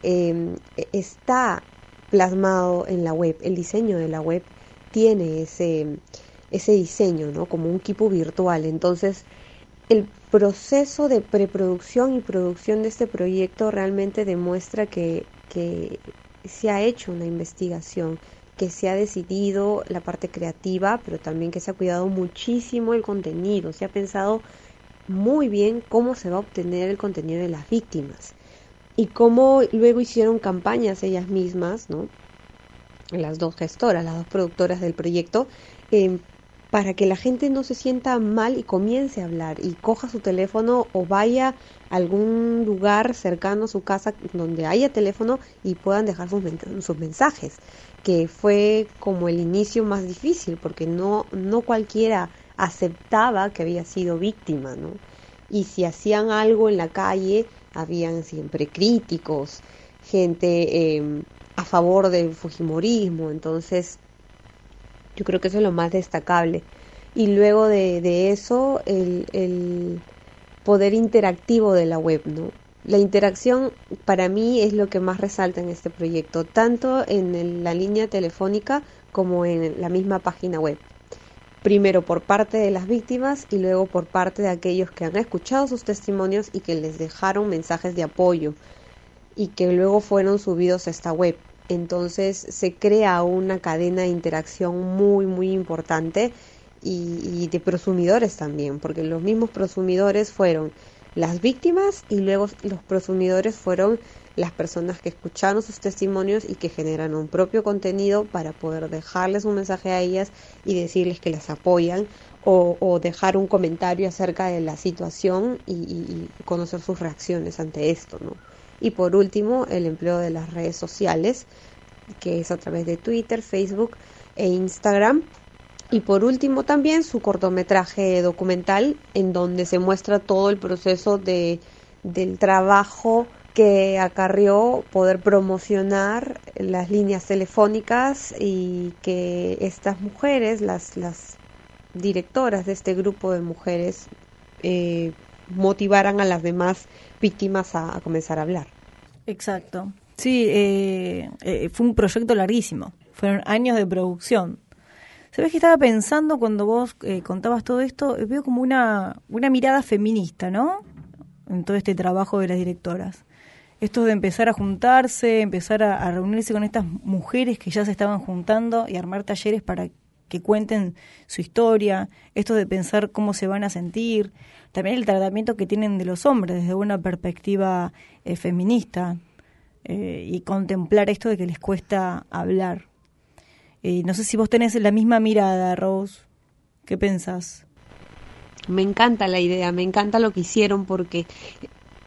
em, está plasmado en la web. El diseño de la web tiene ese, ese diseño, ¿no? Como un Kipu virtual. Entonces, el proceso de preproducción y producción de este proyecto realmente demuestra que, que se ha hecho una investigación, que se ha decidido la parte creativa, pero también que se ha cuidado muchísimo el contenido, se ha pensado muy bien cómo se va a obtener el contenido de las víctimas y cómo luego hicieron campañas ellas mismas, ¿no? Las dos gestoras, las dos productoras del proyecto, eh, para que la gente no se sienta mal y comience a hablar y coja su teléfono o vaya a algún lugar cercano a su casa donde haya teléfono y puedan dejar sus, sus mensajes, que fue como el inicio más difícil porque no, no cualquiera aceptaba que había sido víctima, ¿no? Y si hacían algo en la calle, habían siempre críticos, gente em, a favor del Fujimorismo, entonces yo creo que eso es lo más destacable. Y luego de, eso, el, poder interactivo de la web, ¿no? La interacción para mí es lo que más resalta en este proyecto, tanto en la línea telefónica como en la misma página web. Primero por parte de las víctimas y luego por parte de aquellos que han escuchado sus testimonios y que les dejaron mensajes de apoyo y que luego fueron subidos a esta web Entonces se crea una cadena de interacción muy, muy importante y, de prosumidores también, porque los mismos prosumidores fueron las víctimas y luego los prosumidores fueron las personas que escucharon sus testimonios y que generan un propio contenido para poder dejarles un mensaje a ellas y decirles que las apoyan o, dejar un comentario acerca de la situación y, y, conocer sus reacciones ante esto, ¿no? Y por último, el empleo de las redes sociales, que es a través de Twitter, Facebook e Instagram. Y por último también su cortometraje documental en donde se muestra todo el proceso de, del trabajo que acarrió poder promocionar las líneas telefónicas y que estas mujeres, las, las directoras de este grupo de mujeres, eh, motivaran a las demás víctimas a, comenzar a hablar. Exacto. Sí, eh, eh, fue un proyecto larguísimo. Fueron años de producción. ¿Sabes qué estaba pensando cuando vos contabas todo esto? Veo como una, una mirada feminista, ¿no? En todo este trabajo de las directoras esto de empezar a juntarse, empezar a, reunirse con estas mujeres que ya se estaban juntando y armar talleres para que cuenten su historia, esto de pensar cómo se van a sentir, también el tratamiento que tienen de los hombres desde una perspectiva eh, feminista eh, y contemplar esto de que les cuesta hablar. Eh, no sé si vos tenés la misma mirada, Rose. ¿Qué pensás? Me encanta la idea, me encanta lo que hicieron porque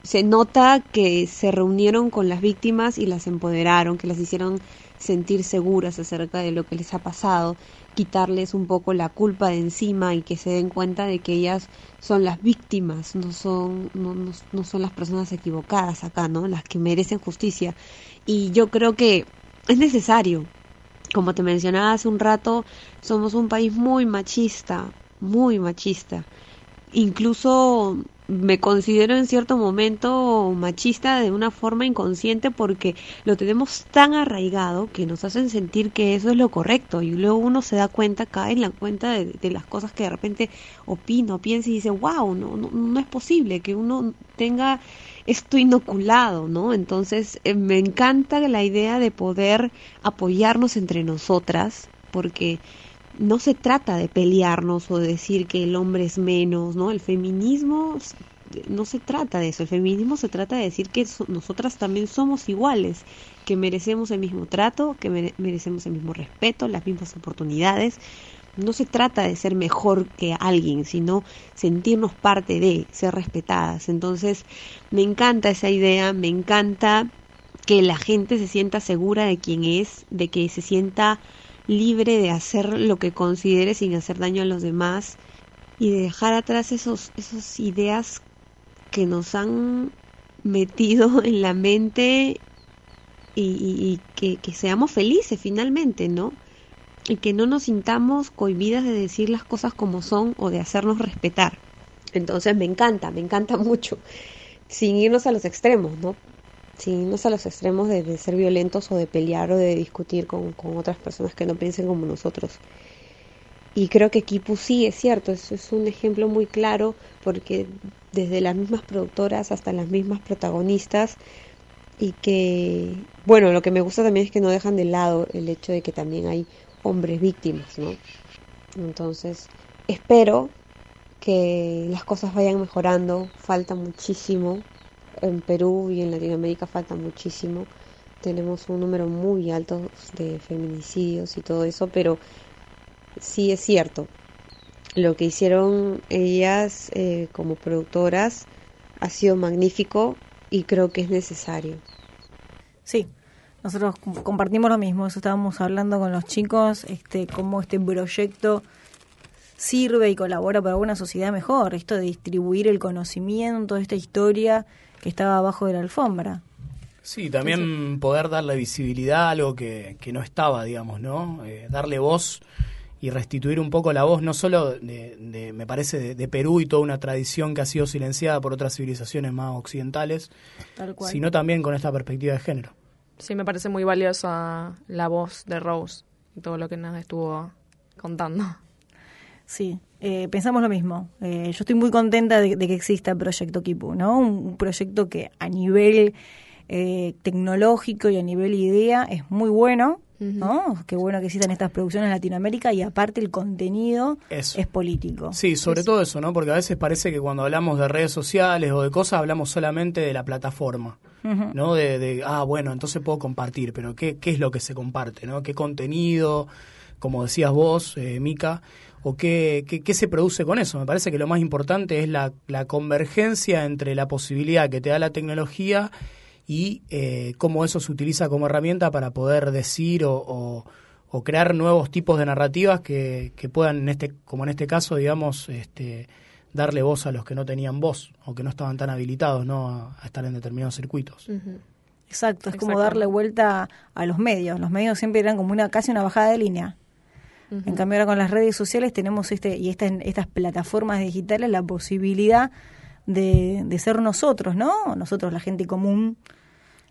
se nota que se reunieron con las víctimas y las empoderaron, que las hicieron sentir seguras acerca de lo que les ha pasado, quitarles un poco la culpa de encima y que se den cuenta de que ellas son las víctimas, no son, no, no, son las personas equivocadas acá, ¿no? Las que merecen justicia. Y yo creo que es necesario. Como te mencionaba hace un rato, somos un país muy machista, muy machista. Incluso me considero en cierto momento machista de una forma inconsciente porque lo tenemos tan arraigado que nos hacen sentir que eso es lo correcto y luego uno se da cuenta, cae en la cuenta de, las cosas que de repente opino, piensa y dice, wow, no, no, no es posible que uno tenga esto inoculado, ¿no? Entonces eh, me encanta la idea de poder apoyarnos entre nosotras porque no se trata de pelearnos o de decir que el hombre es menos, ¿no? El feminismo no se trata de eso, el feminismo se trata de decir que nosotras también somos iguales, que merecemos el mismo trato, que merecemos el mismo respeto, las mismas oportunidades. No se trata de ser mejor que alguien, sino sentirnos parte de, ser respetadas. Entonces, me encanta esa idea, me encanta que la gente se sienta segura de quién es, de que se sienta libre de hacer lo que considere sin hacer daño a los demás y de dejar atrás esos, esas ideas que nos han metido en la mente y, que, que, seamos felices finalmente, ¿no? Y que no nos sintamos cohibidas de decir las cosas como son o de hacernos respetar. Entonces me encanta, me encanta mucho, sin irnos a los extremos, ¿no? sin irnos a los extremos de, ser violentos o de pelear o de discutir con, otras personas que no piensen como nosotros. Y creo que Kipu sí es cierto, es, es un ejemplo muy claro porque desde las mismas productoras hasta las mismas protagonistas y que, bueno, lo que me gusta también es que no dejan de lado el hecho de que también hay hombres víctimas, ¿no? Entonces, espero que las cosas vayan mejorando, falta muchísimo, en Perú y en Latinoamérica falta muchísimo. Tenemos un número muy alto de feminicidios y todo eso, pero sí es cierto. Lo que hicieron ellas eh, como productoras ha sido magnífico y creo que es necesario. Sí, nosotros compartimos lo mismo, eso estábamos hablando con los chicos, este, cómo este proyecto sirve y colabora para una sociedad mejor, esto de distribuir el conocimiento, esta historia que estaba abajo de la alfombra. Sí, también poder darle visibilidad a algo que, que no estaba, digamos, ¿no? Eh, darle voz y restituir un poco la voz, no solo de, me parece, de, Perú y toda una tradición que ha sido silenciada por otras civilizaciones más occidentales, sino también con esta perspectiva de género. Sí, me parece muy valiosa la voz de Rose y todo lo que nos estuvo contando. Sí, eh, pensamos lo mismo. Eh, yo estoy muy contenta de, que exista el Proyecto Kipu, ¿no? Un, proyecto que a nivel eh, tecnológico y a nivel idea es muy bueno. ¿No? Qué bueno que existan estas producciones en Latinoamérica y aparte el contenido Eso. es político. Sí, sobre todo eso, ¿no? Porque a veces parece que cuando hablamos de redes sociales o de cosas hablamos solamente de la plataforma, ¿no? De, de, ah, bueno, entonces puedo compartir, pero ¿qué, qué es lo que se comparte, ¿no? ¿Qué contenido, como decías vos, eh, Mica, o qué, qué, qué se produce con eso? Me parece que lo más importante es la, la convergencia entre la posibilidad que te da la tecnología y eh, cómo eso se utiliza como herramienta para poder decir o, o, o crear nuevos tipos de narrativas que, que, puedan, en este, como en este caso, digamos, este, darle voz a los que no tenían voz o que no estaban tan habilitados ¿no? a, a estar en determinados circuitos. Uh -huh. Exacto, es como darle vuelta a los medios. Los medios siempre eran como una casi una bajada de línea. Uh -huh. En cambio ahora con las redes sociales tenemos este y esta, estas plataformas digitales la posibilidad de, de ser nosotros, ¿no? Nosotros, la gente común.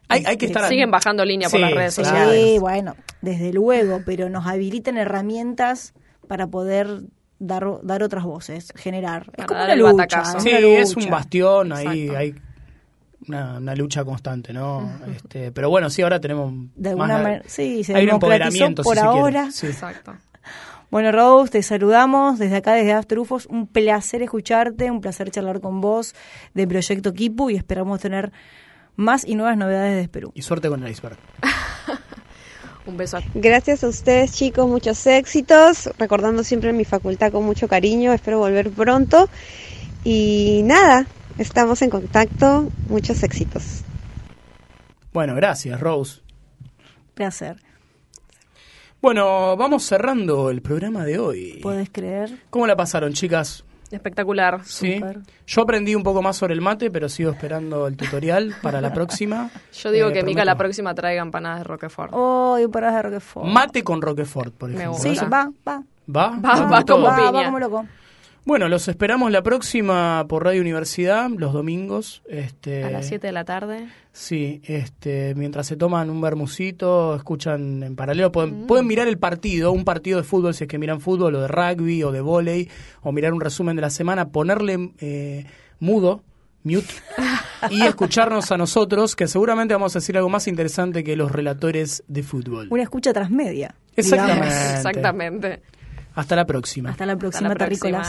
Hay, hay que estar Siguen bajando línea por las redes sociales. Sí, bueno, desde luego, pero nos habilitan herramientas para poder dar, dar otras voces, generar. Para es como una el lucha. Sí, una es un lucha. bastión, ahí Exacto. hay una, una lucha constante, ¿no? este, pero bueno, sí, ahora tenemos De más alguna de- manera, sí, se hay un empoderamiento por si se quiere. ahora. Sí. Exacto. Bueno, Rose, te saludamos desde acá, desde After UFOs. Un placer escucharte, un placer charlar con vos de Proyecto Kipu y esperamos tener más y nuevas novedades de Perú. Y suerte con el iceberg. Un beso a Gracias a ustedes chicos, muchos éxitos, recordando siempre mi facultad con mucho cariño, espero volver pronto y nada, estamos en contacto, muchos éxitos. Bueno, gracias, Rose. Placer. Bueno, vamos cerrando el programa de hoy. ¿Puedes creer? ¿Cómo la pasaron, chicas? Espectacular. Sí. Súper. Yo aprendí un poco más sobre el mate, pero sigo esperando el tutorial para la próxima. Yo digo Eh, que Mica la próxima traiga empanadas de Roquefort. Oh, y paradas de Roquefort. Mate con Roquefort, por Me ejemplo. Sí, va, va. ¿Va? Va, ¿Vamos va como va, va piña. como loco. Bueno, los esperamos la próxima por Radio Universidad, los domingos. Este, A las 7 de la tarde. Sí, este, mientras se toman un bermucito, escuchan en paralelo, pueden, pueden mirar el partido, un partido de fútbol, si es que miran fútbol, o de rugby, o de vóley, o mirar un resumen de la semana, ponerle eh, mudo, mute, y escucharnos a nosotros, que seguramente vamos a decir algo más interesante que los relatores de fútbol. Una escucha transmedia. Exactamente. digamos. Exactamente. Hasta la próxima. Hasta la próxima, Hasta la próxima.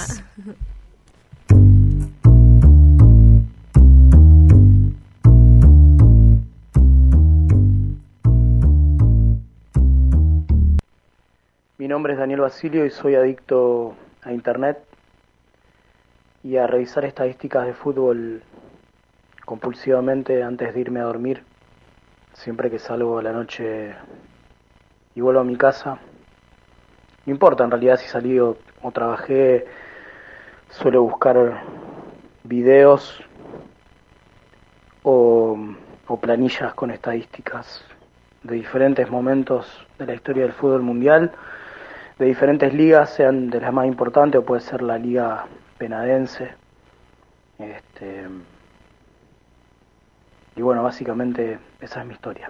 Mi nombre es Daniel Basilio y soy adicto a Internet y a revisar estadísticas de fútbol compulsivamente antes de irme a dormir. Siempre que salgo a la noche y vuelvo a mi casa. No importa en realidad si salí o, trabajé, suelo buscar videos o, o planillas con estadísticas de diferentes momentos de la historia del fútbol mundial de diferentes ligas, sean de las más importantes o puede ser la liga penadense. Este, y bueno, básicamente esa es mi historia.